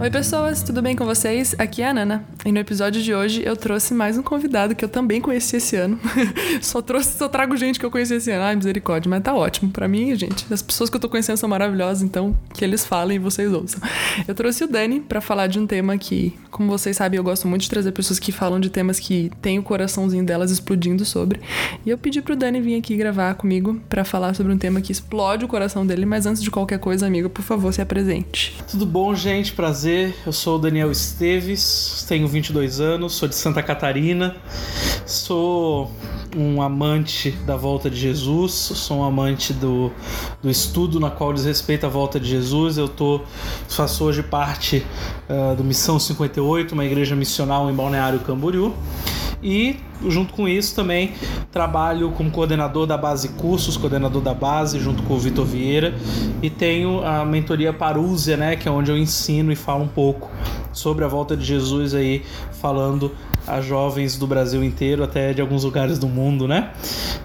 Oi, pessoas, tudo bem com vocês? Aqui é a Nana e no episódio de hoje eu trouxe mais um convidado que eu também conheci esse ano. só trouxe, só trago gente que eu conheci esse ano. Ai, misericórdia, mas tá ótimo. Pra mim, gente, as pessoas que eu tô conhecendo são maravilhosas, então que eles falem e vocês ouçam. Eu trouxe o Dani para falar de um tema que, como vocês sabem, eu gosto muito de trazer pessoas que falam de temas que tem o coraçãozinho delas explodindo sobre. E eu pedi pro Dani vir aqui gravar comigo para falar sobre um tema que explode o coração dele, mas antes de qualquer coisa, amigo, por favor, se apresente. Tudo bom, gente? Prazer eu sou o Daniel Esteves, tenho 22 anos, sou de Santa Catarina, sou um amante da volta de Jesus, sou um amante do, do estudo na qual diz respeito à volta de Jesus. Eu tô, faço hoje parte uh, do Missão 58, uma igreja missional em Balneário Camboriú. E junto com isso também trabalho como coordenador da base cursos, coordenador da base junto com o Vitor Vieira e tenho a mentoria Parúzia, né, que é onde eu ensino e falo um pouco sobre a volta de Jesus aí, falando a jovens do Brasil inteiro, até de alguns lugares do mundo, né?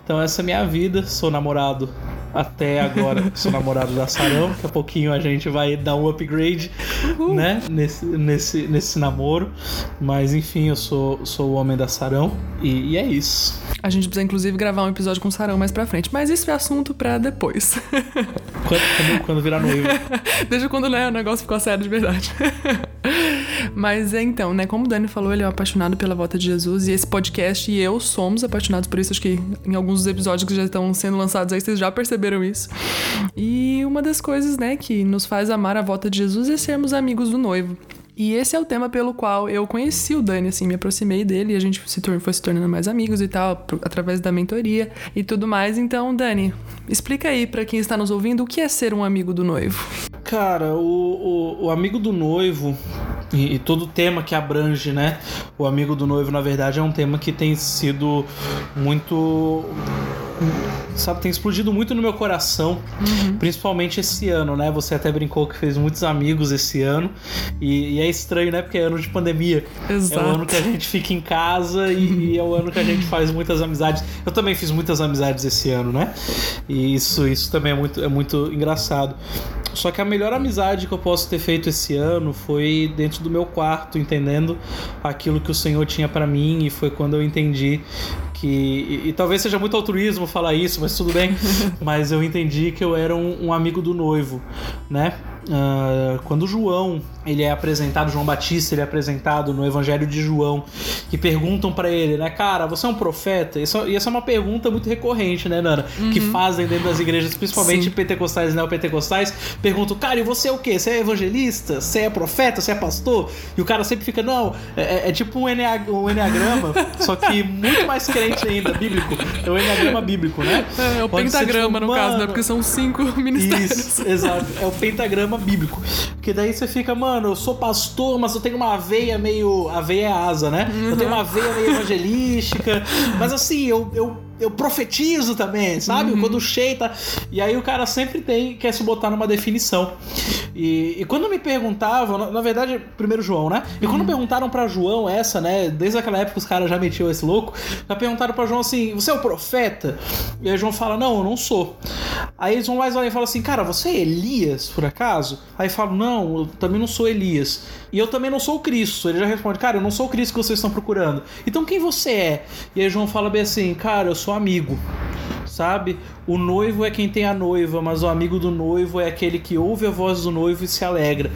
Então essa é a minha vida, sou namorado até agora sou namorado da Sarão. Daqui a pouquinho a gente vai dar um upgrade, Uhul. né? Nesse, nesse, nesse namoro. Mas enfim, eu sou, sou o homem da Sarão e, e é isso. A gente precisa inclusive gravar um episódio com o Sarão mais pra frente. Mas isso é assunto pra depois. Quando, quando, quando virar noivo. Desde quando né, o negócio ficou sério de verdade. Mas é então, né? Como o Dani falou, ele é um apaixonado pela volta de Jesus e esse podcast e eu somos apaixonados por isso. Acho que em alguns dos episódios que já estão sendo lançados aí, vocês já perceberam isso. E uma das coisas, né, que nos faz amar a volta de Jesus é sermos amigos do noivo. E esse é o tema pelo qual eu conheci o Dani, assim, me aproximei dele e a gente se foi se tornando mais amigos e tal, através da mentoria e tudo mais. Então, Dani, explica aí para quem está nos ouvindo o que é ser um amigo do noivo. Cara, o, o, o amigo do noivo e, e, todo o tema que abrange, né? O amigo do noivo, na verdade, é um tema que tem sido muito sabe, tem explodido muito no meu coração, uhum. principalmente esse ano, né? Você até brincou que fez muitos amigos esse ano, e, e é estranho, né? Porque é ano de pandemia. Exato. É o ano que a gente fica em casa e, e, é o ano que a gente faz muitas amizades. Eu também fiz muitas amizades esse ano, né? E isso, isso também é muito, é muito engraçado. Só que a melhor amizade que eu posso ter feito esse ano foi dentro do meu quarto, entendendo aquilo que o Senhor tinha para mim, e foi quando eu entendi que. E, e, talvez seja muito altruísmo falar isso, mas tudo bem. mas eu entendi que eu era um, um amigo do noivo, né? Uh, quando João ele é apresentado, João Batista ele é apresentado no Evangelho de João, que perguntam para ele, né, cara, você é um profeta? Isso, e essa é uma pergunta muito recorrente, né, Nana? Uhum. Que fazem dentro das igrejas, principalmente Sim. pentecostais e neopentecostais, perguntam, cara, e você é o quê? Você é evangelista? Você é profeta? Você é pastor? E o cara sempre fica, não, é, é, é tipo um, enneag um enneagrama, só que muito mais crente ainda, bíblico. É o enneagrama bíblico, né? É, é o Pode pentagrama, tipo, no caso, né? Porque são cinco ministérios. Isso, exato. É o pentagrama bíblico. Porque daí você fica, mano, mano, eu sou pastor, mas eu tenho uma veia meio. A veia é asa, né? Uhum. Eu tenho uma veia meio evangelística. mas assim, eu, eu eu profetizo também, sabe? Uhum. Quando cheita. E aí o cara sempre tem, quer se botar numa definição. E, e quando me perguntavam, na, na, verdade, primeiro João, né? E quando uhum. perguntaram para João essa, né? Desde aquela época os caras já metiam esse louco, já perguntaram para João assim: você é o profeta? E aí João fala: não, eu não sou. Aí eles vão mais lá e falam assim: cara, você é Elias, por acaso? Aí falo: não, eu também não sou Elias. E eu também não sou o Cristo. Ele já responde: cara, eu não sou o Cristo que vocês estão procurando. Então quem você é? E aí João fala bem assim: cara, eu sou amigo sabe? O noivo é quem tem a noiva, mas o amigo do noivo é aquele que ouve a voz do noivo e se alegra.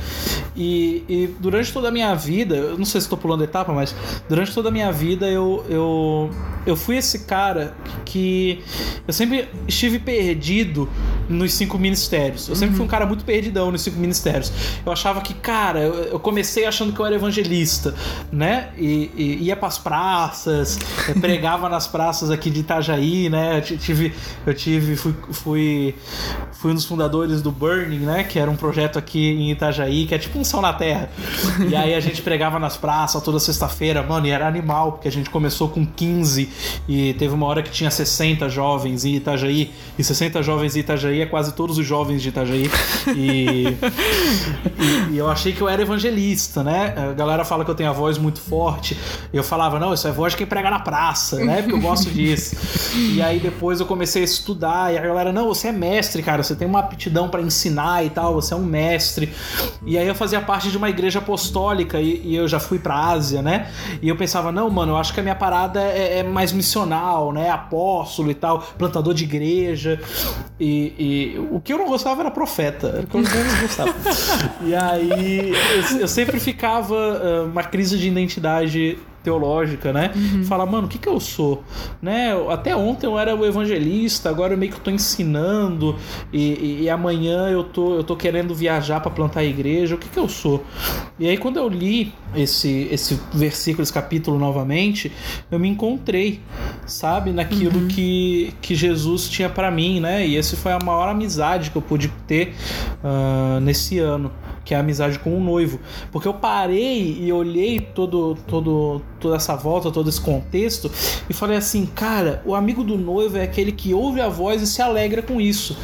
E, e durante toda a minha vida, eu não sei se estou pulando etapa, mas durante toda a minha vida eu, eu, eu fui esse cara que eu sempre estive perdido nos cinco ministérios. Eu sempre fui um cara muito perdidão nos cinco ministérios. Eu achava que, cara, eu, eu comecei achando que eu era evangelista, né? E, e ia pras praças, pregava nas praças aqui de Itajaí, né? Eu eu tive fui, fui, fui um dos fundadores do Burning, né? Que era um projeto aqui em Itajaí, que é tipo um céu na terra. E aí a gente pregava nas praças toda sexta-feira, mano, e era animal, porque a gente começou com 15 e teve uma hora que tinha 60 jovens em Itajaí, e 60 jovens em Itajaí Itajaí é quase todos os jovens de Itajaí. E, e, e, eu achei que eu era evangelista, né? A galera fala que eu tenho a voz muito forte. Eu falava, não, isso é voz de quem prega na praça, né? Porque eu gosto disso. E aí depois eu comecei a estudar e a galera, não, você é mestre, cara, você tem uma aptidão para ensinar e tal, você é um mestre. E aí eu fazia parte de uma igreja apostólica e, e eu já fui pra Ásia, né? E eu pensava, não, mano, eu acho que a minha parada é, é mais missional, né? Apóstolo e tal, plantador de igreja. E, e, o que eu não gostava era profeta, era o que eu menos gostava. e aí eu, eu sempre ficava uma crise de identidade teológica, né? Uhum. Fala, mano, o que que eu sou? Né? Até ontem eu era o evangelista, agora eu meio que tô ensinando e, e, e amanhã eu tô, eu tô querendo viajar para plantar a igreja, o que que eu sou? E aí quando eu li esse, esse versículo, esse capítulo novamente, eu me encontrei, sabe? Naquilo uhum. que, que Jesus tinha para mim, né? E esse foi a maior amizade que eu pude ter uh, nesse ano que é a amizade com o noivo. Porque eu parei e olhei todo, todo, toda essa volta, todo esse contexto e falei assim, cara, o amigo do noivo é aquele que ouve a voz e se alegra com isso.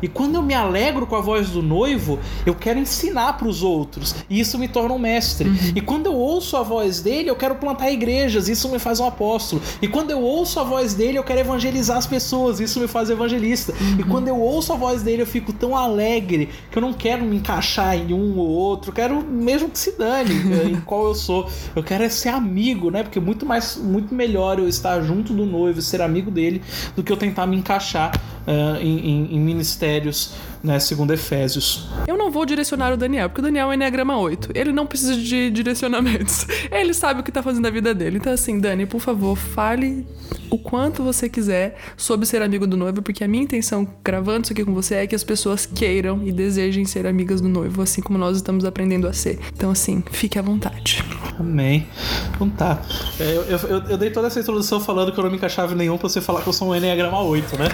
E quando eu me alegro com a voz do noivo, eu quero ensinar para os outros e isso me torna um mestre. Uhum. E quando eu ouço a voz dele, eu quero plantar igrejas, isso me faz um apóstolo. E quando eu ouço a voz dele, eu quero evangelizar as pessoas, isso me faz evangelista. Uhum. E quando eu ouço a voz dele, eu fico tão alegre que eu não quero me encaixar em um um ou outro, quero mesmo que se dane em qual eu sou. Eu quero é ser amigo, né? Porque é muito mais, muito melhor eu estar junto do noivo, ser amigo dele, do que eu tentar me encaixar uh, em, em, em, ministérios, né? Segundo Efésios. Eu não vou direcionar o Daniel, porque o Daniel é Enneagrama 8. Ele não precisa de direcionamentos. Ele sabe o que tá fazendo a vida dele. Então, assim, Dani, por favor, fale o quanto você quiser sobre ser amigo do noivo, porque a minha intenção gravando isso aqui com você é que as pessoas queiram e desejem ser amigas do noivo, assim como nós estamos aprendendo a ser. Então, assim, fique à vontade. Amém. Então tá. É, eu, eu, eu, eu dei toda essa introdução falando que eu não me encaixava em nenhum pra você falar que eu sou um Enneagrama 8, né?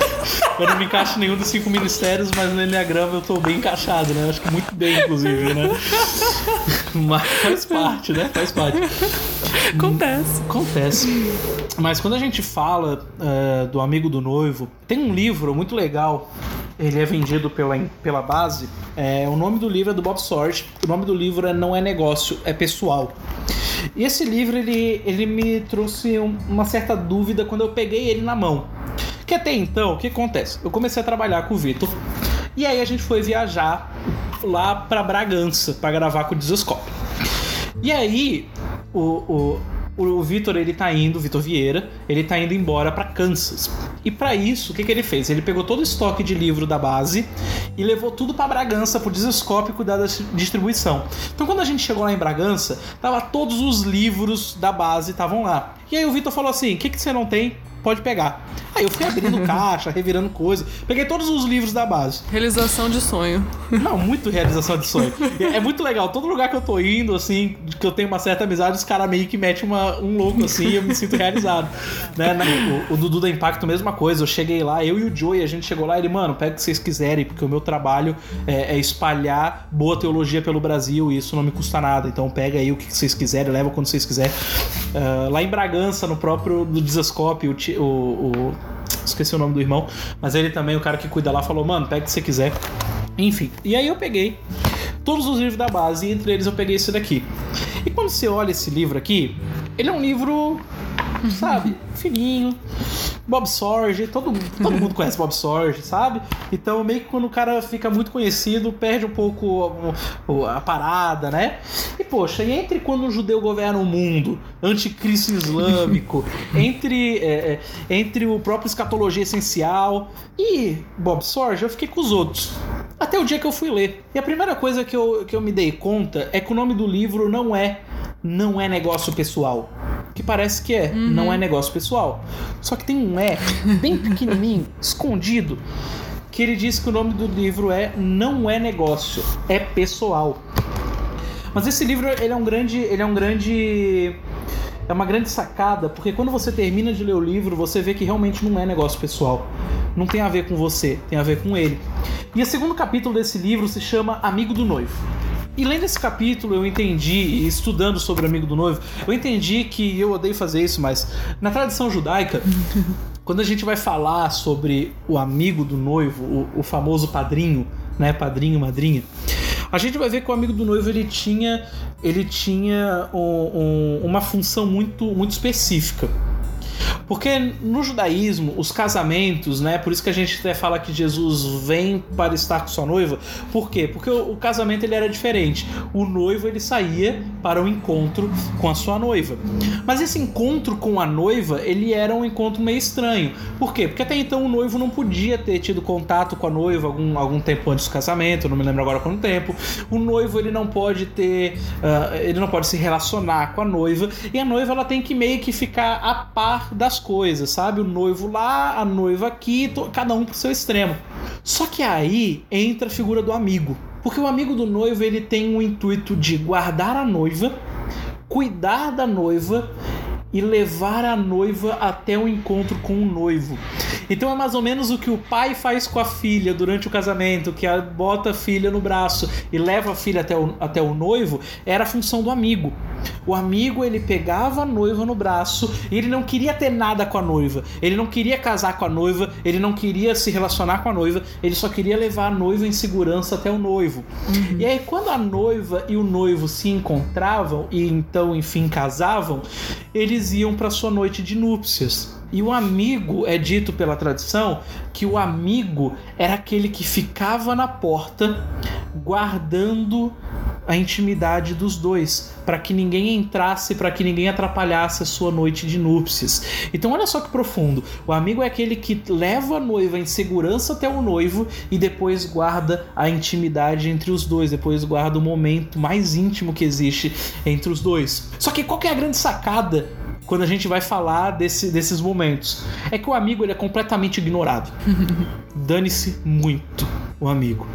eu não me encaixo em nenhum dos cinco ministérios, mas no Enneagrama eu tô bem encaixado, né? Acho que muito bem, inclusive, né? Mas faz parte, né? Faz parte. Acontece. Acontece. Mas quando a gente fala uh, do amigo do noivo, tem um livro muito legal. Ele é vendido pela, pela base. É, o nome do livro é do Bob Sort. O nome do livro é Não é Negócio, é Pessoal. E esse livro ele, ele me trouxe um, uma certa dúvida quando eu peguei ele na mão. Que até então, o que acontece? Eu comecei a trabalhar com o Vitor. E aí a gente foi viajar lá para Bragança para gravar com o Desescope. E aí o, o o Vitor ele tá indo, Vitor Vieira, ele tá indo embora para Kansas. E para isso, o que, que ele fez? Ele pegou todo o estoque de livro da base e levou tudo para Bragança pro Desescope cuidar da distribuição. Então quando a gente chegou lá em Bragança, tava todos os livros da base estavam lá. E aí o Vitor falou assim: "O que que você não tem? Pode pegar". Aí eu fui abrindo caixa, revirando coisa. Peguei todos os livros da base. Realização de sonho. Não, muito realização de sonho. É muito legal. Todo lugar que eu tô indo, assim, que eu tenho uma certa amizade, os caras meio que metem uma, um louco assim e eu me sinto realizado. né? O, o, Dudu da Impacto, mesma coisa. Eu cheguei lá, eu e o Joey, a gente chegou lá e ele, mano, pega o que vocês quiserem, porque o meu trabalho é, é espalhar boa teologia pelo Brasil e isso não me custa nada. Então pega aí o que vocês quiserem, leva quando vocês quiserem. Uh, lá em Bragança, no próprio do Desascope, o, o, esqueci o nome do irmão, mas ele também, o cara que cuida lá, falou: mano, pega o que você quiser. Enfim, e aí eu peguei todos os livros da base, e entre eles eu peguei esse daqui. E quando você olha esse livro aqui, ele é um livro, sabe, fininho, Bob Sorge, todo, todo mundo conhece Bob Sorge, sabe? Então, meio que quando o cara fica muito conhecido, perde um pouco a, a parada, né? E, poxa, e entre quando um judeu governa o mundo, anticristo islâmico, entre, é, é, entre o próprio escatologia essencial e Bob Sorge, eu fiquei com os outros. Até o dia que eu fui ler. E a primeira coisa que eu, que eu me dei conta é que o nome do livro não é Não é Negócio Pessoal que parece que é, uhum. não é negócio pessoal. Só que tem um é bem pequenininho, escondido, que ele diz que o nome do livro é Não é negócio, é pessoal. Mas esse livro ele é um grande, ele é um grande é uma grande sacada, porque quando você termina de ler o livro, você vê que realmente não é negócio pessoal. Não tem a ver com você, tem a ver com ele. E o segundo capítulo desse livro se chama Amigo do Noivo. E lendo esse capítulo, eu entendi, estudando sobre o amigo do noivo, eu entendi que eu odeio fazer isso, mas na tradição judaica, quando a gente vai falar sobre o amigo do noivo, o, o famoso padrinho, né? Padrinho, madrinha. A gente vai ver que o amigo do noivo ele tinha, ele tinha um, um, uma função muito, muito específica. Porque no judaísmo, os casamentos, né? Por isso que a gente até fala que Jesus vem para estar com sua noiva. Por quê? Porque o, casamento ele era diferente. O noivo ele saía para um encontro com a sua noiva. Mas esse encontro com a noiva, ele era um encontro meio estranho. Por quê? Porque até então o noivo não podia ter tido contato com a noiva algum, algum tempo antes do casamento, não me lembro agora quanto tempo. O noivo ele não pode ter, uh, ele não pode se relacionar com a noiva e a noiva ela tem que meio que ficar a par das coisas, sabe? O noivo lá, a noiva aqui, cada um pro seu extremo. Só que aí entra a figura do amigo. Porque o amigo do noivo ele tem o intuito de guardar a noiva, cuidar da noiva e levar a noiva até o encontro com o noivo. Então é mais ou menos o que o pai faz com a filha durante o casamento, que bota a filha no braço e leva a filha até o, até o noivo, era a função do amigo. O amigo ele pegava a noiva no braço e ele não queria ter nada com a noiva, ele não queria casar com a noiva, ele não queria se relacionar com a noiva, ele só queria levar a noiva em segurança até o noivo. Uhum. E aí quando a noiva e o noivo se encontravam e então enfim casavam, eles iam para sua noite de núpcias. E o amigo é dito pela tradição que o amigo era aquele que ficava na porta guardando a intimidade dos dois, para que ninguém entrasse, para que ninguém atrapalhasse a sua noite de núpcias. Então olha só que profundo. O amigo é aquele que leva a noiva em segurança até o noivo e depois guarda a intimidade entre os dois, depois guarda o momento mais íntimo que existe entre os dois. Só que qual que é a grande sacada quando a gente vai falar desse, desses momentos. É que o amigo ele é completamente ignorado. Dane-se muito o amigo.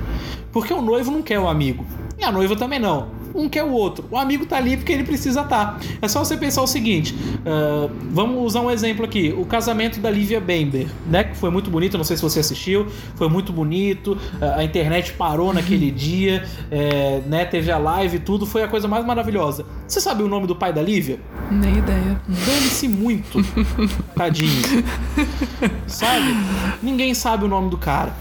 Porque o noivo não quer o amigo. E a noiva também não um quer o outro. O amigo tá ali porque ele precisa estar. Tá. É só você pensar o seguinte: uh, vamos usar um exemplo aqui. O casamento da Lívia Bember, né? Que foi muito bonito, não sei se você assistiu, foi muito bonito. Uh, a internet parou naquele dia, é, né? Teve a live e tudo, foi a coisa mais maravilhosa. Você sabe o nome do pai da Lívia? Nem ideia. Dane-se muito. Tadinho. sabe? Ninguém sabe o nome do cara.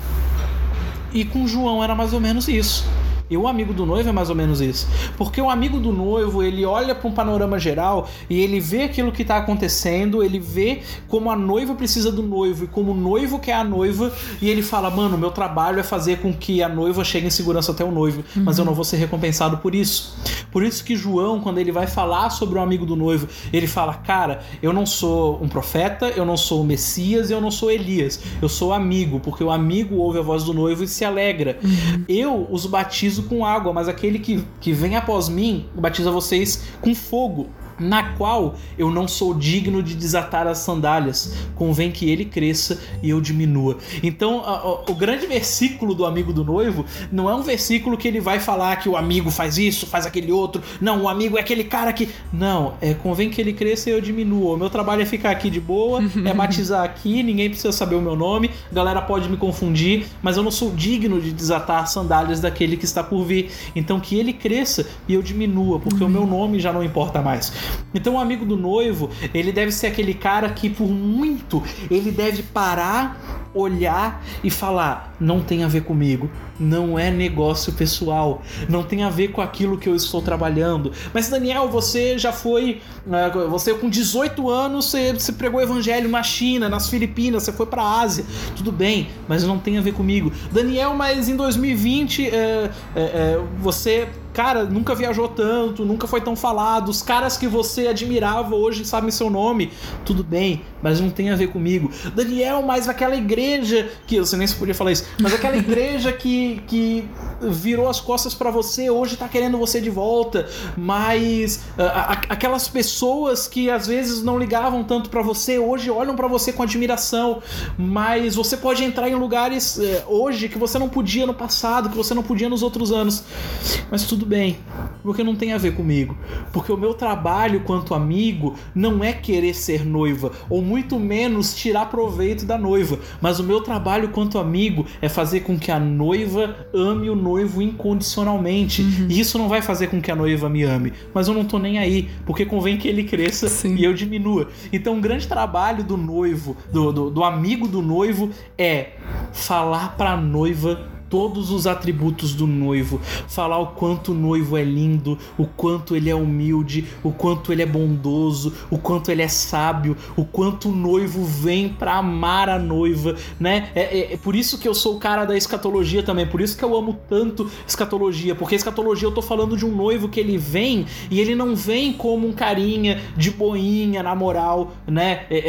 E com João era mais ou menos isso. E o amigo do noivo é mais ou menos isso. Porque o amigo do noivo, ele olha para um panorama geral e ele vê aquilo que está acontecendo, ele vê como a noiva precisa do noivo e como o noivo quer a noiva, e ele fala: Mano, meu trabalho é fazer com que a noiva chegue em segurança até o noivo, uhum. mas eu não vou ser recompensado por isso. Por isso que João, quando ele vai falar sobre o amigo do noivo, ele fala: Cara, eu não sou um profeta, eu não sou o Messias, eu não sou Elias, eu sou amigo, porque o amigo ouve a voz do noivo e se alegra. Uhum. Eu os batizo batizo com água, mas aquele que, que vem após mim batiza vocês com fogo na qual eu não sou digno de desatar as sandálias. Convém que ele cresça e eu diminua. Então, a, a, o grande versículo do amigo do noivo não é um versículo que ele vai falar que o amigo faz isso, faz aquele outro. Não, o amigo é aquele cara que. Não, é convém que ele cresça e eu diminua. O meu trabalho é ficar aqui de boa, é batizar aqui, ninguém precisa saber o meu nome, a galera pode me confundir, mas eu não sou digno de desatar as sandálias daquele que está por vir. Então, que ele cresça e eu diminua, porque uhum. o meu nome já não importa mais. Então o amigo do noivo, ele deve ser aquele cara que por muito ele deve parar, olhar e falar: não tem a ver comigo, não é negócio pessoal, não tem a ver com aquilo que eu estou trabalhando. Mas Daniel, você já foi, né, você com 18 anos, você, você pregou evangelho na China, nas Filipinas, você foi para a Ásia, tudo bem, mas não tem a ver comigo. Daniel, mas em 2020 é, é, é, você cara, nunca viajou tanto, nunca foi tão falado, os caras que você admirava hoje sabem seu nome, tudo bem, mas não tem a ver comigo. Daniel, mas aquela igreja que você nem se podia falar isso, mas aquela igreja que, que virou as costas para você, hoje tá querendo você de volta, mas uh, a, aquelas pessoas que às vezes não ligavam tanto para você, hoje olham para você com admiração, mas você pode entrar em lugares uh, hoje que você não podia no passado, que você não podia nos outros anos. Mas tudo bem, porque não tem a ver comigo. Porque o meu trabalho quanto amigo não é querer ser noiva, ou muito menos tirar proveito da noiva, mas o meu trabalho quanto amigo é fazer com que a noiva ame o noivo noivo incondicionalmente. Uhum. E isso não vai fazer com que a noiva me ame. Mas eu não tô nem aí, porque convém que ele cresça Sim. e eu diminua. Então, um grande trabalho do noivo, do, do, do amigo do noivo, é falar pra noiva todos os atributos do noivo, falar o quanto o noivo é lindo, o quanto ele é humilde, o quanto ele é bondoso, o quanto ele é sábio, o quanto o noivo vem pra amar a noiva, né? É, é- é por isso que eu sou o cara da escatologia também, por isso que eu amo tanto escatologia, porque escatologia eu tô falando de um noivo que ele vem e ele não vem como um carinha de boinha na moral, né? É, é-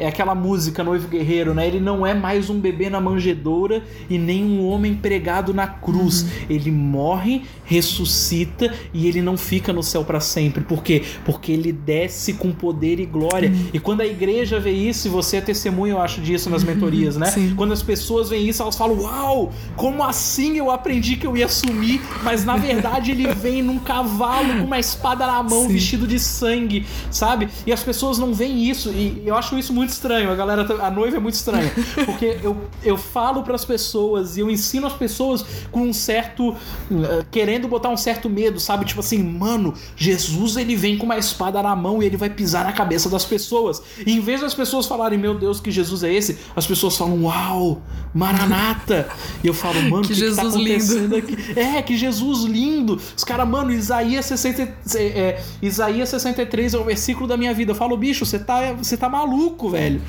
é- é aquela música Noivo Guerreiro, né? Ele não é mais um bebê na manjedoura e nem um homem pregado na cruz. Ele morre, ressuscita e ele não fica no céu para sempre. Por quê? Porque ele desce com poder e glória. E quando a igreja vê isso, e você é testemunha, eu acho, disso nas mentorias, né? Sim. Quando as pessoas veem isso, elas falam: Uau, como assim eu aprendi que eu ia sumir? Mas na verdade ele vem num cavalo com uma espada na mão, Sim. vestido de sangue, sabe? E as pessoas não veem isso. E eu acho isso muito estranho. A galera, a noiva é muito estranha. Porque eu, eu falo pras pessoas e eu ensino as pessoas com um certo. eh, querendo botar um certo medo, sabe? Tipo assim, mano, Jesus ele vem com uma espada na mão e ele vai pisar na cabeça das pessoas. E em vez das pessoas falarem, meu Deus, que Jesus é esse, as pessoas falam, uau, Maranata. E eu falo, mano, Que que, que tá Jesus lindo. acontecendo aqui? É, que Jesus lindo. Os caras, mano, Isaías, 60, é, Isaías 63 é o versículo da minha vida. Eu falo, bicho, você tá, você tá maluco, velho.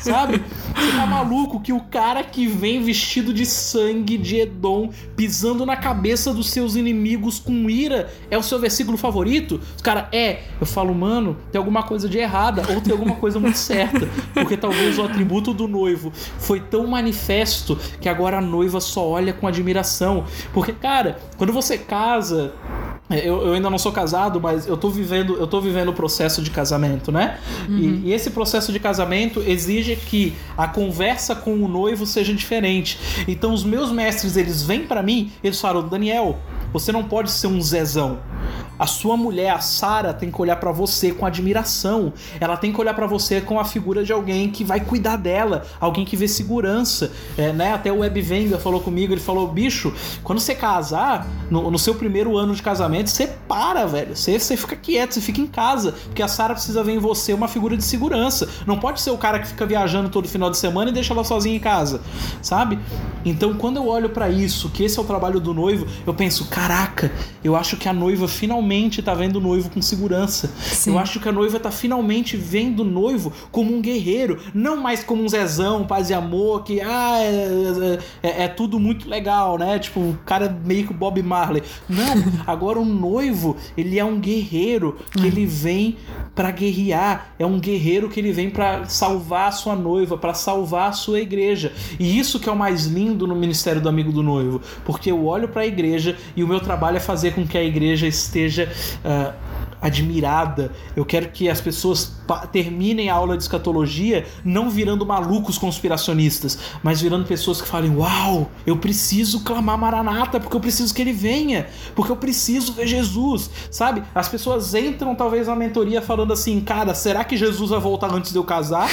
Sabe? Você tá maluco que o cara que vem vestido de sangue de Edom, pisando na cabeça dos seus inimigos com ira, é o seu versículo favorito? Os caras, é. Eu falo, mano, tem alguma coisa de errada, ou tem alguma coisa muito certa. Porque talvez o atributo do noivo foi tão manifesto que agora a noiva só olha com admiração. Porque, cara, quando você casa. É, Eu, eu ainda não sou casado, mas eu tô vivendo, eu tô vivendo o processo de casamento, né? E, e esse processo de casamento exige que a conversa com o noivo seja diferente. Então os meus mestres, eles vêm pra mim, eles falam: "Daniel, você não pode ser um zezão. A sua mulher, a Sara, tem que olhar pra você com admiração. Ela tem que olhar pra você com a figura de alguém que vai cuidar dela, alguém que vê segurança, É, né? Até o Web Venga falou comigo, ele falou: "Bicho, quando você casar, no, no seu primeiro ano de casamento, você para, velho. Você, você fica quieto, você fica em casa, porque a Sara precisa ver em você uma figura de segurança. Não pode ser o cara que fica viajando todo final de semana e deixa ela sozinha em casa, sabe? Então, quando eu olho pra isso, que esse é o trabalho do noivo, eu penso, caraca, eu acho que a noiva finalmente tá vendo o noivo com segurança. Sim. Eu acho que a noiva tá finalmente vendo o noivo como um guerreiro, não mais como um zezão, paz e amor, que ah, é, é- é tudo muito legal, né? Tipo, o cara meio que o Bob Marley. Não, agora o noivo, ele é um guerreiro que ele vem pra guerrear, é um guerreiro que ele vem pra salvar a sua noiva, pra salvar a sua igreja. E isso que é o mais lindo no ministério do amigo do noivo, porque eu olho pra igreja e o meu trabalho é fazer com que a igreja esteja ah, admirada. Eu quero que as pessoas terminem a aula de escatologia não virando malucos conspiracionistas, mas virando pessoas que falem: Uau, eu preciso clamar Maranata porque eu preciso que ele venha, porque eu preciso ver Jesus, sabe? As pessoas entram talvez na mentoria falando assim: Cara, será que Jesus vai voltar antes de eu casar?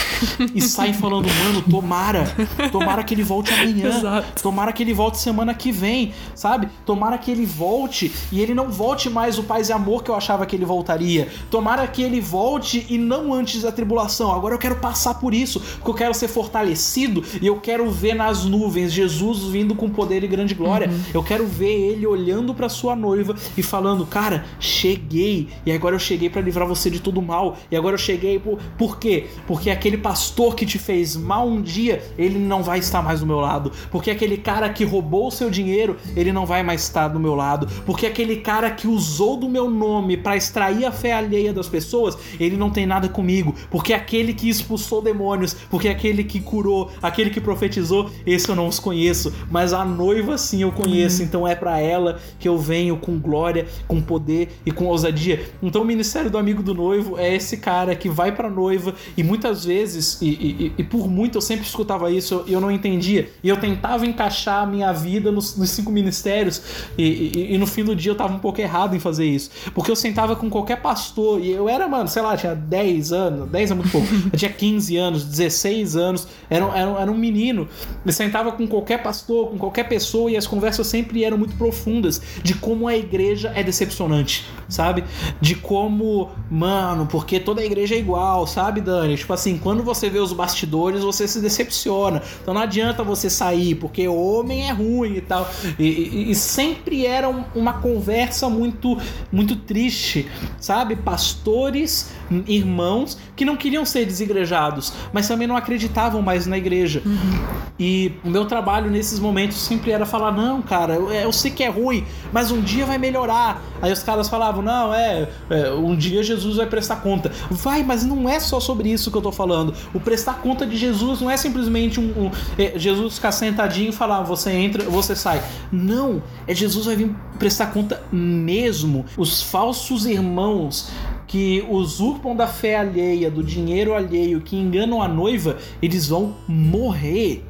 E saem falando: Mano, tomara, tomara que ele volte amanhã. Exato. Tomara que ele volte semana que vem, sabe? Tomara que ele volte e ele não volte mais o paz e amor que eu achava que ele voltaria. Tomara que ele volte e não antes da tribulação. Agora eu quero passar por isso, porque eu quero ser fortalecido e eu quero ver nas nuvens Jesus vindo com poder e grande glória. Eu quero ver ele olhando para sua noiva e falando: "Cara, cheguei e agora eu cheguei para livrar você de todo mal. E agora eu cheguei por por quê? Porque aquele pastor que te fez mal um dia, ele não vai estar mais do meu lado. Porque aquele cara que roubou o seu dinheiro, ele não vai mais estar do meu lado. Porque aquele cara que usou do meu nome para extrair a fé alheia das pessoas, ele não tem nada comigo. Porque aquele que expulsou demônios, porque aquele que curou, aquele que profetizou, esse eu não os conheço, mas a noiva sim eu conheço. Então é para ela que eu venho com glória, com poder e com ousadia. Então o ministério do amigo do noivo é esse cara que vai pra noiva e muitas vezes, e, e- e por muito eu sempre escutava isso e eu não entendia. E eu tentava encaixar a minha vida nos, nos cinco ministérios e, e- e no fim do dia eu tava um pouco errado em fazer isso. Porque eu sentava com qualquer pastor, e eu era, mano, sei lá, tinha 10 anos, 10 é muito pouco, eu tinha 15 anos, 16 anos, era, era, era um menino, eu sentava com qualquer pastor, com qualquer pessoa, e as conversas sempre eram muito profundas de como a igreja é decepcionante, sabe? De como, mano, porque toda a igreja é igual, sabe, Dani? Tipo assim, quando você vê os bastidores, você se decepciona. Então não adianta você sair, porque homem é ruim e tal. E, e, e sempre era uma conversa muito, muito triste, sabe? Pastores, irmãos que não queriam ser desigrejados, mas também não acreditavam mais na igreja. Uhum. E o meu trabalho nesses momentos sempre era falar: não, cara, eu, eu, sei que é ruim, mas um dia vai melhorar. Aí os caras falavam: não, é, é, um dia Jesus vai prestar conta. Vai, mas não é só sobre isso que eu tô falando. O prestar conta de Jesus não é simplesmente um, um é, Jesus ficar sentadinho e falar: você entra, você sai. Não, é Jesus vai vir prestar conta mesmo. Os falsos irmãos que usurpam da fé alheia, do dinheiro alheio, que enganam a noiva, eles vão morrer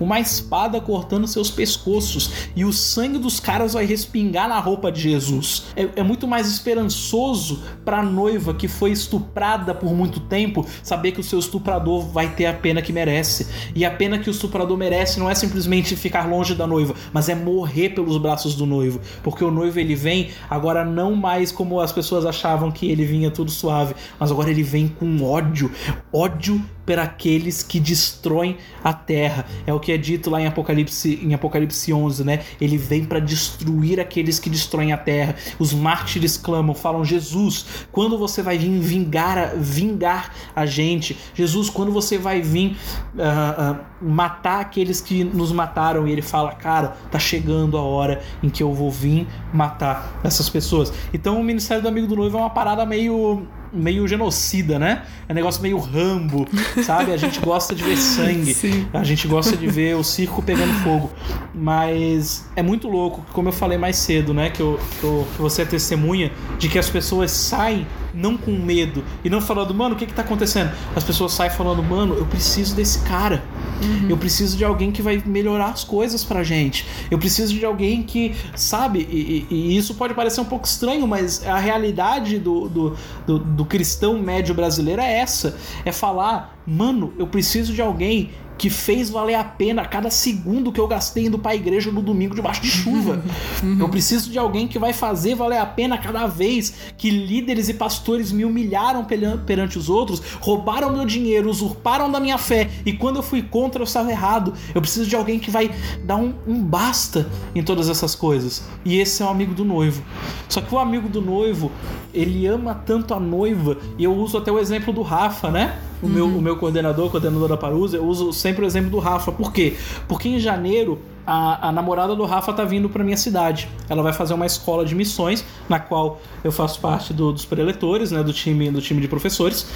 com uma espada cortando seus pescoços e o sangue dos caras vai respingar na roupa de Jesus. É, é muito mais esperançoso para a noiva que foi estuprada por muito tempo saber que o seu estuprador vai ter a pena que merece. E a pena que o estuprador merece não é simplesmente ficar longe da noiva, mas é morrer pelos braços do noivo, porque o noivo ele vem agora não mais como as pessoas achavam que ele vinha tudo suave, mas agora ele vem com ódio, ódio para aqueles que destroem a terra. É o que é dito lá em Apocalipse, em Apocalipse 11, né? Ele vem para destruir aqueles que destroem a terra. Os mártires clamam, falam: Jesus, quando você vai vir vingar, vingar a gente? Jesus, quando você vai vir uh, uh, matar aqueles que nos mataram? E ele fala: Cara, tá chegando a hora em que eu vou vir matar essas pessoas. Então, o ministério do amigo do noivo é uma parada meio meio genocida, né? É um negócio meio rambo, sabe? A gente gosta de ver sangue, Sim. a gente gosta de ver o circo pegando fogo. Mas é muito louco, como eu falei mais cedo, né? Que, eu, que, eu, que você é testemunha de que as pessoas saem não com medo e não falando, mano, o que que tá acontecendo? As pessoas saem falando, mano, eu preciso desse cara. Uhum. Eu preciso de alguém que vai melhorar as coisas pra gente. Eu preciso de alguém que, sabe, e, e, isso pode parecer um pouco estranho, mas a realidade do, do, do, do cristão médio brasileiro é essa: é falar, mano, eu preciso de alguém que fez valer a pena cada segundo que eu gastei indo pra igreja no domingo debaixo de chuva. eu preciso de alguém que vai fazer valer a pena cada vez que líderes e pastores me humilharam perante os outros, roubaram meu dinheiro, usurparam da minha fé e quando eu fui contra eu estava errado. Eu preciso de alguém que vai dar um, um basta em todas essas coisas. E esse é o amigo do noivo. Só que o amigo do noivo, ele ama tanto a noiva, e eu uso até o exemplo do Rafa, né? o, uhum. meu, o meu coordenador, o coordenador da Parusa, eu uso sempre o exemplo do Rafa. Por quê? Porque em janeiro a, a, namorada do Rafa tá vindo para minha cidade. Ela vai fazer uma escola de missões, na qual eu faço parte do, dos preletores, né, do time, do time de professores.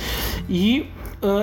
E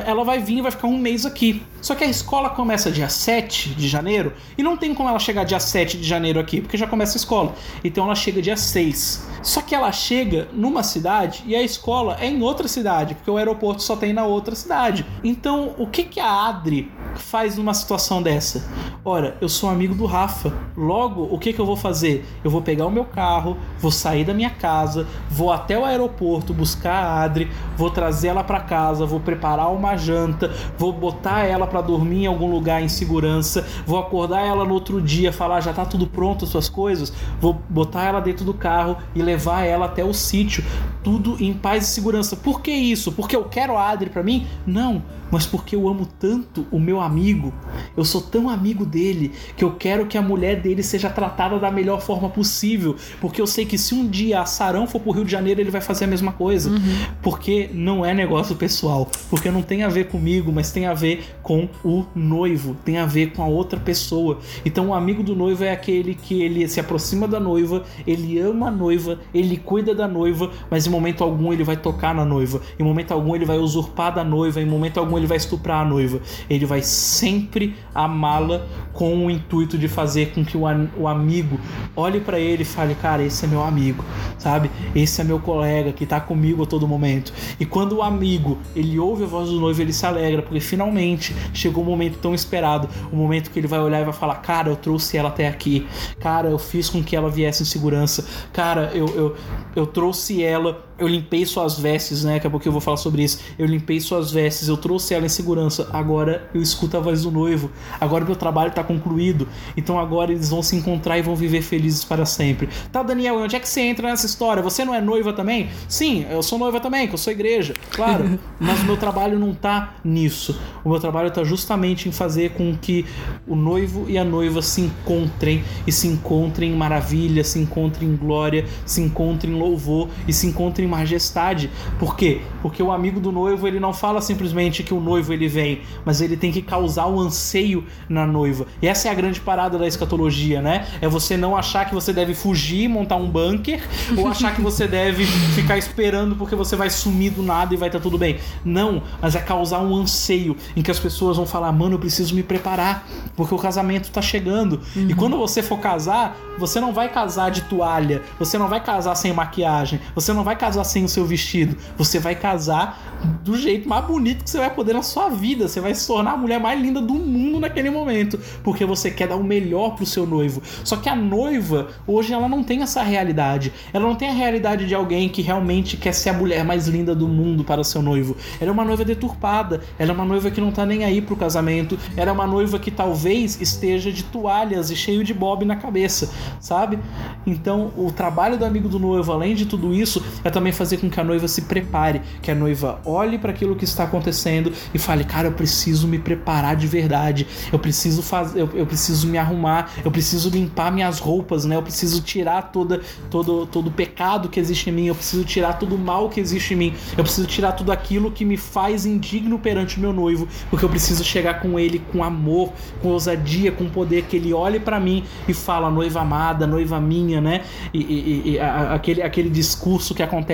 ela vai vir e vai ficar um mês aqui. Só que a escola começa dia 7 de janeiro e não tem como ela chegar dia 7 de janeiro aqui, porque já começa a escola. Então ela chega dia 6. Só que ela chega numa cidade e a escola é em outra cidade, porque o aeroporto só tem na outra cidade. Então, o que que a Adri faz numa situação dessa? Ora, eu sou amigo do Rafa. Logo, o que que eu vou fazer? Eu vou pegar o meu carro, vou sair da minha casa, vou até o aeroporto buscar a Adri, vou trazer ela para casa, vou preparar uma janta, vou botar ela para dormir em algum lugar em segurança, vou acordar ela no outro dia, falar já tá tudo pronto as suas coisas, vou botar ela dentro do carro e levar ela até o sítio, tudo em paz e segurança. Por que isso? Porque eu quero a Adri para mim? Não mas porque eu amo tanto o meu amigo, eu sou tão amigo dele que eu quero que a mulher dele seja tratada da melhor forma possível, porque eu sei que se um dia a Sarão for pro Rio de Janeiro, ele vai fazer a mesma coisa, uhum. porque não é negócio pessoal, porque não tem a ver comigo, mas tem a ver com o noivo, tem a ver com a outra pessoa. Então o amigo do noivo é aquele que ele se aproxima da noiva, ele ama a noiva, ele cuida da noiva, mas em momento algum ele vai tocar na noiva, em momento algum ele vai usurpar da noiva, em momento algum ele vai estuprar a noiva. Ele vai sempre amá-la com o intuito de fazer com que o, o amigo olhe para ele e fale: Cara, esse é meu amigo, sabe? Esse é meu colega que tá comigo a todo momento. E quando o amigo ele ouve a voz do noivo, ele se alegra, porque finalmente chegou o um momento tão esperado o um momento que ele vai olhar e vai falar: Cara, eu trouxe ela até aqui. Cara, eu fiz com que ela viesse em segurança. Cara, eu, eu, eu trouxe ela eu limpei suas vestes, né? Daqui a pouco eu vou falar sobre isso. Eu limpei suas vestes, eu trouxe ela em segurança. Agora eu escuto a voz do noivo. Agora meu trabalho está concluído. Então agora eles vão se encontrar e vão viver felizes para sempre. Tá, Daniel, onde é que você entra nessa história? Você não é noiva também? Sim, eu sou noiva também, que eu sou igreja, claro. mas o meu trabalho não tá nisso. O meu trabalho tá justamente em fazer com que o noivo e a noiva se encontrem e se encontrem em maravilha, se encontrem em glória, se encontrem em louvor e se encontrem em majestade. Por quê? Porque o amigo do noivo, ele não fala simplesmente que o noivo ele vem, mas ele tem que causar o um anseio na noiva. E essa é a grande parada da escatologia, né? É você não achar que você deve fugir, montar um bunker, ou achar que você deve ficar esperando porque você vai sumir do nada e vai estar tá tudo bem. Não, mas é causar um anseio em que as pessoas vão falar: "Mano, eu preciso me preparar, porque o casamento tá chegando". Uhum. E quando você for casar, você não vai casar de toalha, você não vai casar sem maquiagem, você não vai casar sem o seu vestido. Você vai casar do jeito mais bonito que você vai poder na sua vida. Você vai se tornar a mulher mais linda do mundo naquele momento, porque você quer dar o melhor pro seu noivo. Só que a noiva, hoje, ela não tem essa realidade. Ela não tem a realidade de alguém que realmente quer ser a mulher mais linda do mundo para seu noivo. Ela é uma noiva deturpada. Ela é uma noiva que não tá nem aí pro casamento. Ela é uma noiva que talvez esteja de toalhas e cheio de bob na cabeça, sabe? Então, o trabalho do amigo do noivo, além de tudo isso, é também fazer com que a noiva se prepare, que a noiva olhe para aquilo que está acontecendo e fale: "Cara, eu preciso me preparar de verdade. Eu preciso fazer, eu, eu preciso me arrumar, eu preciso limpar minhas roupas, né? Eu preciso tirar toda todo todo o pecado que existe em mim, eu preciso tirar todo o mal que existe em mim. Eu preciso tirar tudo aquilo que me faz indigno perante o meu noivo, porque eu preciso chegar com ele com amor, com ousadia, com poder que ele olhe para mim e fala: "Noiva amada, noiva minha", né? E, e, e a, aquele aquele discurso que acontece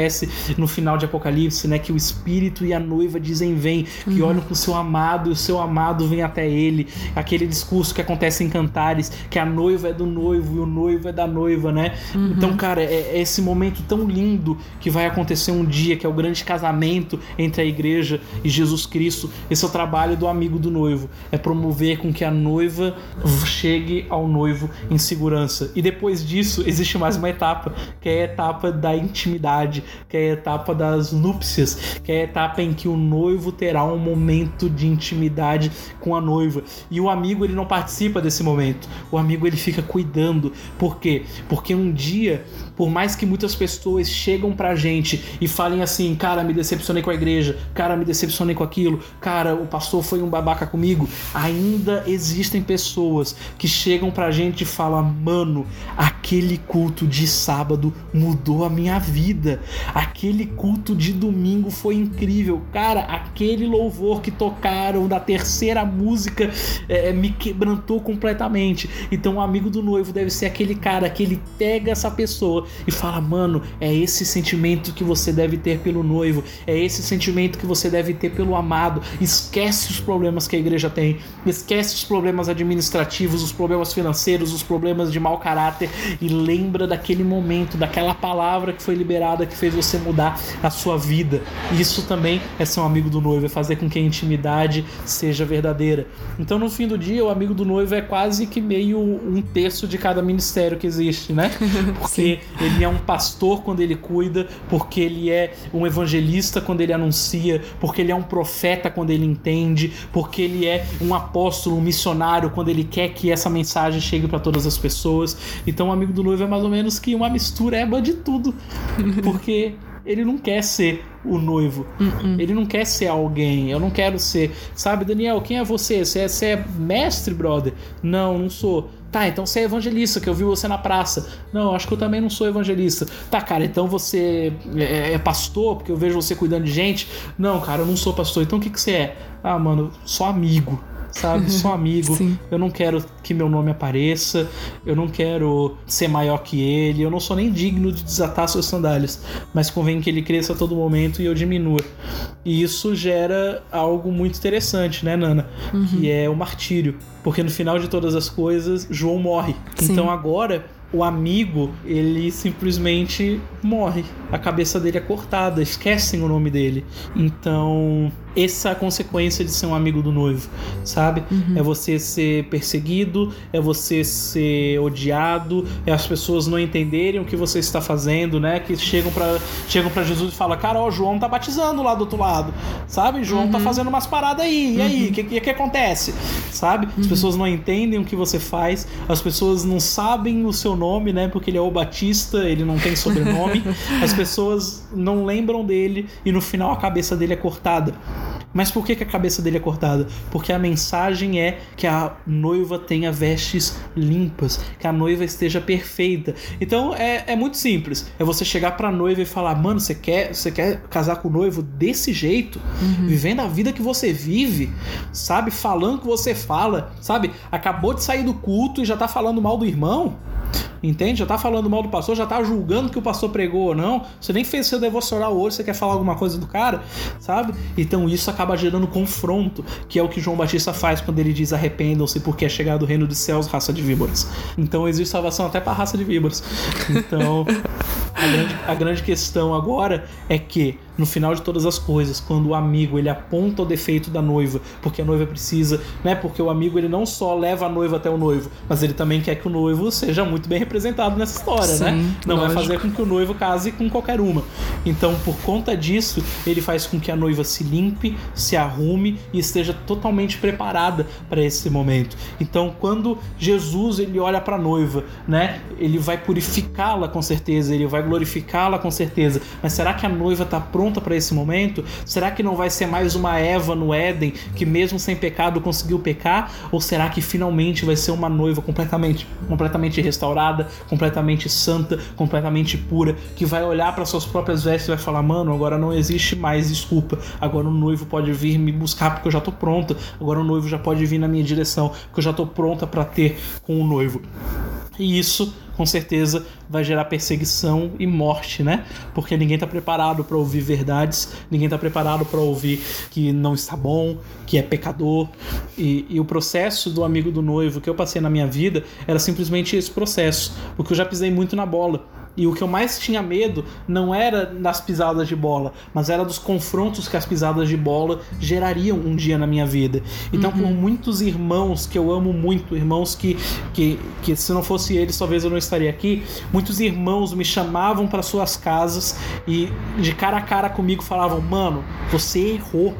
no final de Apocalipse, né? Que o Espírito e a noiva dizem vem, que uhum. olham pro seu amado e o seu amado vem até ele. Aquele discurso que acontece em Cantares, que a noiva é do noivo e o noivo é da noiva, né? Uhum. Então, cara, é, é, esse momento tão lindo que vai acontecer um dia, que é o grande casamento entre a igreja e Jesus Cristo. Esse é o trabalho do amigo do noivo, é promover com que a noiva chegue ao noivo em segurança. E depois disso, existe mais uma etapa, que é a etapa da intimidade, que é a etapa das núpcias, que é a etapa em que o noivo terá um momento de intimidade com a noiva. E o amigo ele não participa desse momento. O amigo ele fica cuidando. Por quê? Porque um dia, por mais que muitas pessoas chegam pra gente e falem assim, cara, me decepcionei com a igreja, cara, me decepcionei com aquilo, cara, o pastor foi um babaca comigo, ainda existem pessoas que chegam pra gente e falam, mano, aquele culto de sábado mudou a minha vida. Aquele culto de domingo foi incrível. Cara, aquele louvor que tocaram da terceira música é, é, me quebrantou completamente. Então, o amigo do noivo deve ser aquele cara que ele pega essa pessoa e fala: Mano, é esse sentimento que você deve ter pelo noivo, é esse sentimento que você deve ter pelo amado. Esquece os problemas que a igreja tem, esquece os problemas administrativos, os problemas financeiros, os problemas de mau caráter e lembra daquele momento, daquela palavra que foi liberada que fez você mudar a sua vida. Isso também é ser um amigo do noivo, é fazer com que a intimidade seja verdadeira. Então, no fim do dia, o amigo do noivo é quase que meio um terço de cada ministério que existe, né? Porque ele é um pastor quando ele cuida, porque ele é um evangelista quando ele anuncia, porque ele é um profeta quando ele entende, porque ele é um apóstolo, um missionário quando ele quer que essa mensagem chegue para todas as pessoas. Então, o amigo do noivo é mais ou menos que uma mistura de tudo, porque ele não quer ser o noivo. Uh -uh. Ele não quer ser alguém. Eu não quero ser. Sabe, Daniel, quem é você? Você é, você é mestre, brother? Não, não sou. Tá, então você é evangelista, que eu vi você na praça. Não, acho que eu também não sou evangelista. Tá, cara, então você é, é pastor, porque eu vejo você cuidando de gente. Não, cara, eu não sou pastor. Então o que, que você é? Ah, mano, sou amigo sabe? Sou amigo. Sim. Eu não quero que meu nome apareça. Eu não quero ser maior que ele. Eu não sou nem digno de desatar suas sandálias. Mas convém que ele cresça a todo momento e eu diminua. E isso gera algo muito interessante, né, Nana? Uhum. Que é o martírio. Porque no final de todas as coisas, João morre. Sim. Então agora o amigo, ele simplesmente morre. A cabeça dele é cortada, esquecem o nome dele. Então, essa é a consequência de ser um amigo do noivo, sabe? Uhum. É você ser perseguido, é você ser odiado, é as pessoas não entenderem o que você está fazendo, né? Que chegam para chegam para Jesus e falam: Cara, ó, João tá batizando lá do outro lado, sabe? João tá uhum. tá fazendo umas paradas aí, e aí? O uhum. que, que, que, acontece? Sabe? As uhum. pessoas não entendem o que você faz, as pessoas não sabem o seu nome, né? Porque ele é o Batista, ele não tem sobrenome, as pessoas não lembram dele e no final a cabeça dele é cortada. Mas por que, que a cabeça dele é cortada? Porque a mensagem é que a noiva tenha vestes limpas, que a noiva esteja perfeita. Então é, é muito simples. É você chegar pra noiva e falar: Mano, você quer, você quer casar com o noivo desse jeito? Uhum. Vivendo a vida que você vive, sabe? Falando que você fala, sabe? Acabou de sair do culto e já tá falando mal do irmão? Entende? Já tá falando mal do pastor, já tá julgando que o pastor pregou ou não. Você nem fez seu devocional hoje, você quer falar alguma coisa do cara, sabe? Então isso acaba gerando confronto, que é o que João Batista faz quando ele diz arrependam-se porque é chegado o reino dos céus, raça de víboras. Então existe salvação até para raça de víboras. Então a grande, a grande questão agora é que no final de todas as coisas, quando o amigo ele aponta o defeito da noiva, porque a noiva precisa, né? Porque o amigo ele não só leva a noiva até o noivo, mas ele também quer que o noivo seja muito bem representado nessa história, né? Sim, né? Não lógico. vai fazer com que o noivo case com qualquer uma. Então, por conta disso, ele faz com que a noiva se limpe, se arrume e esteja totalmente preparada para esse momento. Então, quando Jesus ele olha para a noiva, né? Ele vai purificá-la com certeza, ele vai glorificá-la com certeza. Mas será que a noiva está pronta pronta para esse momento? Será que não vai ser mais uma Eva no Éden que mesmo sem pecado conseguiu pecar? Ou será que finalmente vai ser uma noiva completamente, completamente restaurada, completamente santa, completamente pura, que vai olhar para suas próprias vestes e vai falar: "Mano, agora não existe mais desculpa. Agora o noivo pode vir me buscar porque eu já tô pronta. Agora o noivo já pode vir na minha direção, porque eu já tô pronta para ter com o noivo." E isso com certeza vai gerar perseguição e morte, né? Porque ninguém está preparado para ouvir verdades, ninguém está preparado para ouvir que não está bom, que é pecador. E, e, o processo do amigo do noivo que eu passei na minha vida era simplesmente esse processo, porque eu já pisei muito na bola. E o que eu mais tinha medo não era das pisadas de bola, mas era dos confrontos que as pisadas de bola gerariam um dia na minha vida. Então, uhum. por muitos irmãos que eu amo muito, irmãos que, que, que se não fosse eles, talvez eu não estaria aqui, muitos irmãos me chamavam para suas casas e de cara a cara comigo falavam: Mano, você errou.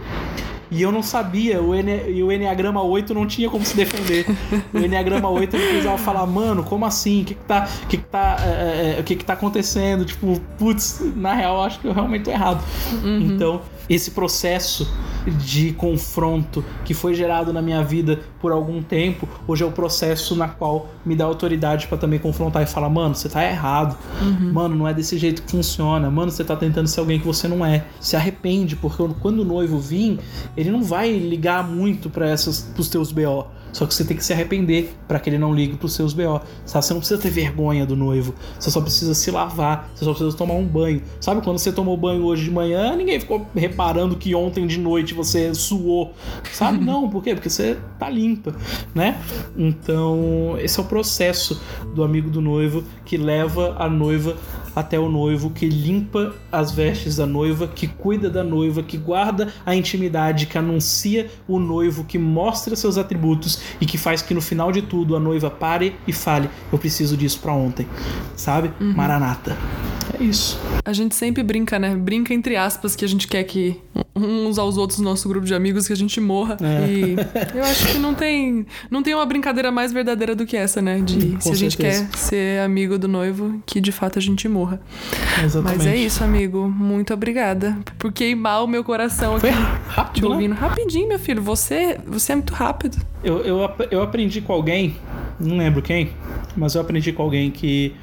E eu não sabia, o Ene, e o Enneagrama 8 não tinha como se defender. o Enneagrama 8 ele precisava falar, mano, como assim? O que que tá, que que tá, é, o que que tá acontecendo? Tipo, putz, na real, acho que eu realmente tô errado. Uhum. Então, esse processo de confronto que foi gerado na minha vida por algum tempo, hoje é o processo na qual me dá autoridade para também confrontar e falar, mano, você tá errado. Uhum. Mano, não é desse jeito que funciona. Mano, você tá tentando ser alguém que você não é. Se arrepende, porque quando o noivo vir, ele não vai ligar muito para essas pros teus BO. Só que você tem que se arrepender para que ele não ligue pros seus BO. Sabe? Você não precisa ter vergonha do noivo. Você só precisa se lavar. Você só precisa tomar um banho. Sabe quando você tomou banho hoje de manhã, ninguém ficou reparando que ontem de noite você suou. Sabe? Não, por quê? Porque você tá limpa, né? Então, esse é o processo do amigo do noivo que leva a noiva até o noivo, que limpa as vestes da noiva, que cuida da noiva, que guarda a intimidade, que anuncia o noivo, que mostra seus atributos e que faz que no final de tudo a noiva pare e fale: Eu preciso disso para ontem, sabe? Uhum. Maranata. É isso. A gente sempre brinca, né? Brinca entre aspas que a gente quer que uns aos outros no nosso grupo de amigos que a gente morra. É. E eu acho que não tem, não tem uma brincadeira mais verdadeira do que essa, né? De Com se a gente quer ser amigo do noivo, que de fato a gente morra. Exatamente. Mas é isso, amigo. Muito obrigada por queimar o meu coração aqui. Foi rápido. Né? Rapidinho, meu filho. Você, você é muito rápido. Eu, eu, eu aprendi com alguém, não lembro quem, mas eu aprendi com alguém que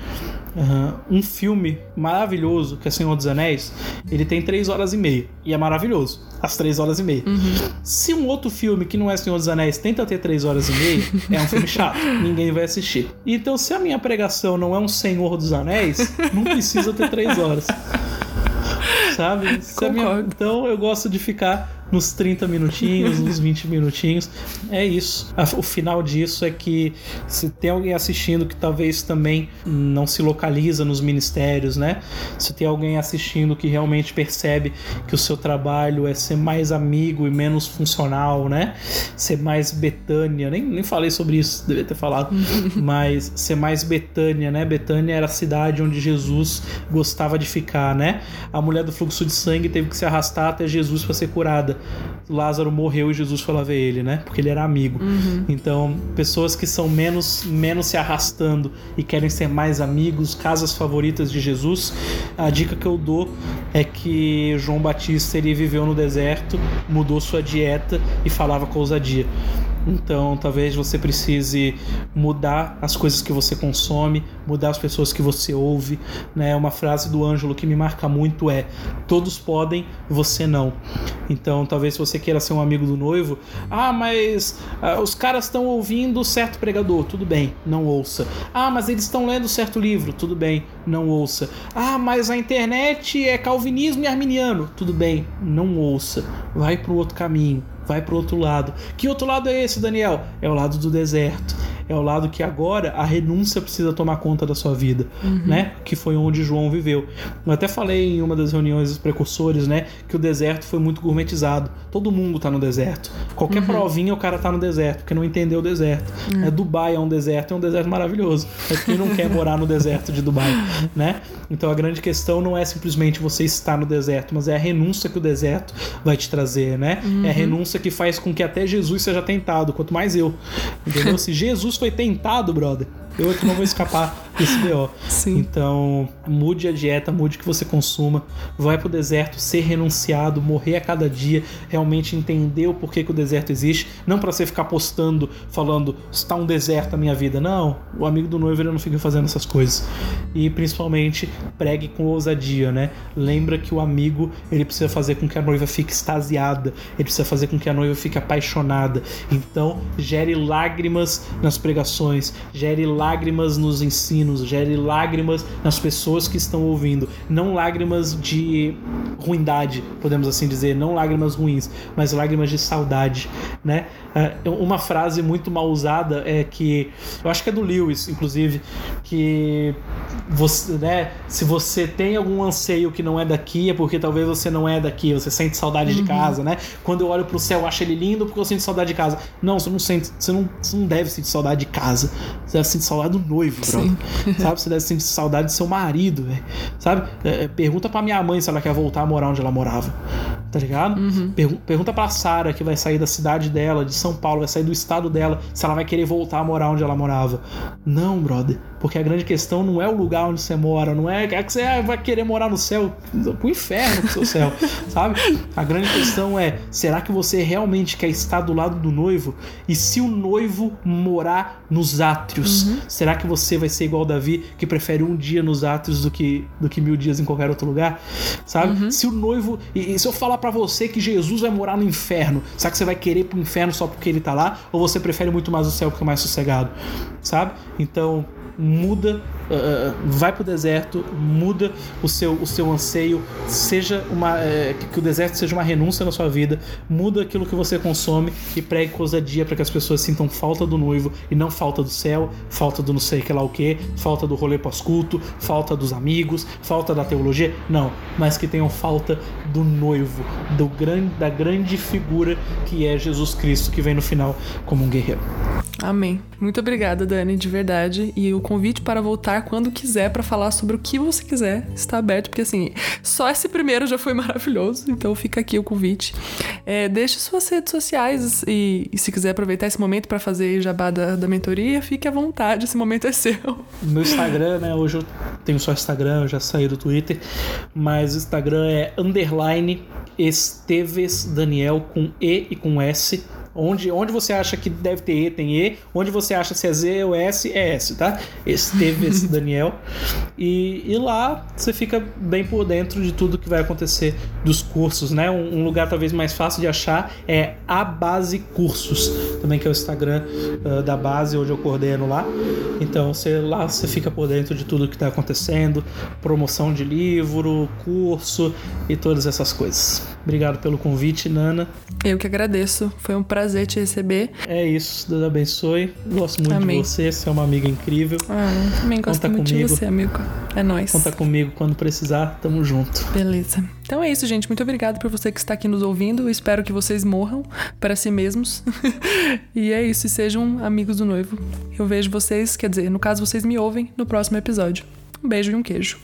Uhum. Um filme maravilhoso, que é Senhor dos Anéis, ele tem três horas e meia. E é maravilhoso. As três horas e meia. Uhum. Se um outro filme que não é Senhor dos Anéis tenta ter três horas e meia, é um filme chato. Ninguém vai assistir. Então, se a minha pregação não é um Senhor dos Anéis, não precisa ter três horas. Sabe? Minha... Então eu gosto de ficar nos 30 minutinhos, nos 20 minutinhos. É isso. O final disso é que se tem alguém assistindo que talvez também não se localiza nos ministérios, né? Se tem alguém assistindo que realmente percebe que o seu trabalho é ser mais amigo e menos funcional, né? Ser mais Betânia, nem, nem falei sobre isso, devia ter falado, mas ser mais Betânia, né? Betânia era a cidade onde Jesus gostava de ficar, né? A mulher do fluxo de sangue teve que se arrastar até Jesus para ser curada. Lázaro morreu e Jesus foi lá ver ele, né? Porque ele era amigo. Uhum. Então, pessoas que são menos, menos se arrastando e querem ser mais amigos, casas favoritas de Jesus, a dica que eu dou é que João Batista ele viveu no deserto, mudou sua dieta e falava com ousadia. Então, talvez você precise mudar as coisas que você consome, mudar as pessoas que você ouve. Né? Uma frase do Ângelo que me marca muito é: Todos podem, você não. Então, talvez você queira ser um amigo do noivo. Ah, mas ah, os caras estão ouvindo certo pregador. Tudo bem, não ouça. Ah, mas eles estão lendo certo livro. Tudo bem, não ouça. Ah, mas a internet é calvinismo e arminiano. Tudo bem, não ouça. Vai para o outro caminho vai para o outro lado. Que outro lado é esse, Daniel? É o lado do deserto é o lado que agora a renúncia precisa tomar conta da sua vida, uhum. né? Que foi onde João viveu. Eu até falei em uma das reuniões dos precursores, né? Que o deserto foi muito gourmetizado. Todo mundo tá no deserto. Qualquer uhum. provinha o cara tá no deserto, porque não entendeu o deserto. Uhum. É, Dubai é um deserto, é um deserto maravilhoso. Mas quem não quer morar no deserto de Dubai, né? Então a grande questão não é simplesmente você estar no deserto, mas é a renúncia que o deserto vai te trazer, né? É a uhum. Que faz com que até Jesus seja tentado, quanto mais eu. Entendeu? Se Jesus foi tentado, brother. Eu é que não vou escapar desse BO. Sim. Então, mude a dieta, mude o que você consuma, vai pro deserto, ser renunciado, morrer a cada dia, realmente entender o porquê que o deserto existe, não para você ficar postando, falando, está um deserto na minha vida. Não, o amigo do noivo ele não fica fazendo essas coisas. E principalmente, pregue com ousadia, né? Lembra que o amigo, ele precisa fazer com que a noiva fique extasiada, ele precisa fazer com que a noiva fique apaixonada. Então, gere lágrimas nas pregações, gere lágrimas nos ensinos, gere lágrimas nas pessoas que estão ouvindo. Não lágrimas de ruindade, podemos assim dizer, não lágrimas ruins, mas lágrimas de saudade, né? É, uma frase muito mal usada é que, eu acho que é do Lewis, inclusive, que você, né, se você tem algum anseio que não é daqui, é porque talvez você não é daqui, você sente saudade uhum. de casa, né? Quando eu olho pro céu, eu acho ele lindo porque eu sinto saudade de casa. Não, você não sente, você não, você não deve sentir saudade de casa. Você deve sentir saudade do noivo, brother. Sabe? Você deve sentir saudade do seu marido, velho. Sabe? É, é, pergunta pra minha mãe se ela quer voltar a morar onde ela morava. Tá ligado? Uhum. Pergun pergunta pra Sara, que vai sair da cidade dela, de São Paulo, vai sair do estado dela, se ela vai querer voltar a morar onde ela morava. Não, brother. Porque a grande questão não é o lugar onde você mora, não é, é que você vai querer morar no céu, pro inferno pro seu céu, sabe? A grande questão é, será que você realmente quer estar do lado do noivo? E se o noivo morar nos átrios, uhum. será que você vai ser igual Davi, que prefere um dia nos átrios do que, do que mil dias em qualquer outro lugar? Sabe? Uhum. Se o noivo. E, e se eu falar para você que Jesus vai morar no inferno, será que você vai querer ir pro inferno só porque ele tá lá? Ou você prefere muito mais o céu porque é mais sossegado? Sabe? Então, muda, uh, vai para o deserto, muda o seu, o seu anseio, seja uma uh, que, que, o deserto seja uma renúncia na sua vida, muda aquilo que você consome e pregue com ousadia para que as pessoas sintam falta do noivo e não falta do céu, falta do não sei que lá o que, falta do rolê pós-culto, falta dos amigos, falta da teologia, não, mas que tenham falta do noivo, do grande, da grande figura que é Jesus Cristo que vem no final como um guerreiro. Amém. Muito obrigada, Dani, de verdade. E o convite para voltar quando quiser para falar sobre o que você quiser está aberto, porque assim, só esse primeiro já foi maravilhoso, então fica aqui o convite. É, deixe suas redes sociais e, e, se quiser aproveitar esse momento para fazer jabá da, da mentoria, fique à vontade, esse momento é seu. No Instagram, né? Hoje eu tenho só Instagram, eu já saí do Twitter, mas o Instagram é underline Esteves Daniel com E e com S Onde, onde você acha que deve ter E, tem E. Onde você acha se é Z ou S, é S, tá? Esse teve esse Daniel. E, e lá você fica bem por dentro de tudo que vai acontecer dos cursos, né? Um, um lugar talvez mais fácil de achar é a Base Cursos, também que é o Instagram uh, da base, onde eu coordeno lá. Então você lá você fica por dentro de tudo que está acontecendo, promoção de livro, curso e todas essas coisas. Obrigado pelo convite, Nana. Eu que agradeço. Foi um prazer te receber. É isso. Deus abençoe. Gosto muito Amém. de você. Você é uma amiga incrível. Ah, também gosto Conta muito comigo. de você, amigo. É nóis. Conta comigo quando precisar. Tamo junto. Beleza. Então é isso, gente. Muito obrigado por você que está aqui nos ouvindo. espero que vocês morram para si mesmos. e é isso. E sejam amigos do noivo. Eu vejo vocês, quer dizer, no caso vocês me ouvem no próximo episódio. Um beijo e um queijo.